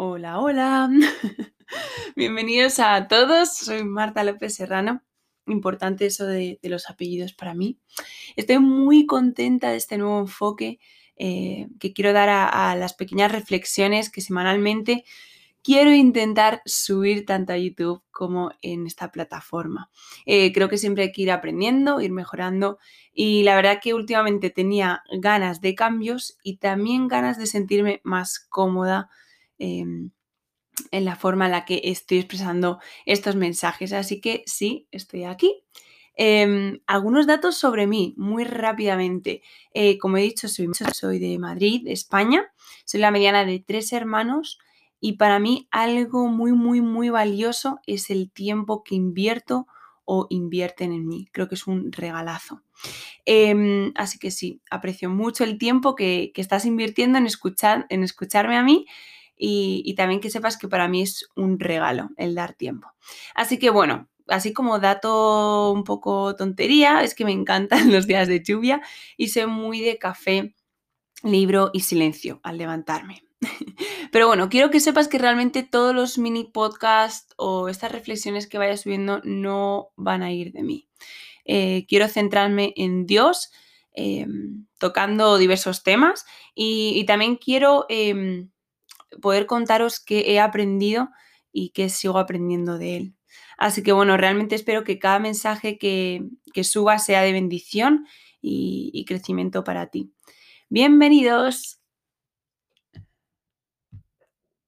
Hola, hola. Bienvenidos a todos. Soy Marta López Serrano. Importante eso de, los apellidos para mí. Estoy muy contenta de este nuevo enfoque eh, que quiero dar a, las pequeñas reflexiones que semanalmente quiero intentar subir tanto a YouTube como en esta plataforma. Eh, creo que siempre hay que ir aprendiendo, ir mejorando y la verdad que últimamente tenía ganas de cambios y también ganas de sentirme más cómoda Em, en la forma en la que estoy expresando estos mensajes. Así que sí, estoy aquí. Em, algunos datos sobre mí, muy rápidamente. Eh, como he dicho, soy, de Madrid, España. Soy la mediana de tres hermanos y para mí algo muy, muy, muy valioso es el tiempo que invierto o invierten en mí. Creo que es un regalazo. Em, así que sí, aprecio mucho el tiempo que, que estás invirtiendo en, escuchar, en escucharme a mí y, también que sepas que para mí es un regalo el dar tiempo. Así que bueno, así como dato un poco tontería, es que me encantan los días de lluvia y soy muy de café, libro y silencio al levantarme. Pero bueno, quiero que sepas que realmente todos los mini podcasts o estas reflexiones que vaya subiendo no van a ir de mí. Eh, quiero centrarme en Dios, em, tocando diversos temas y, también quiero em, poder contaros qué he aprendido y qué sigo aprendiendo de él. Así que bueno, realmente espero que cada mensaje que, suba sea de bendición y, y crecimiento para ti. Bienvenidos.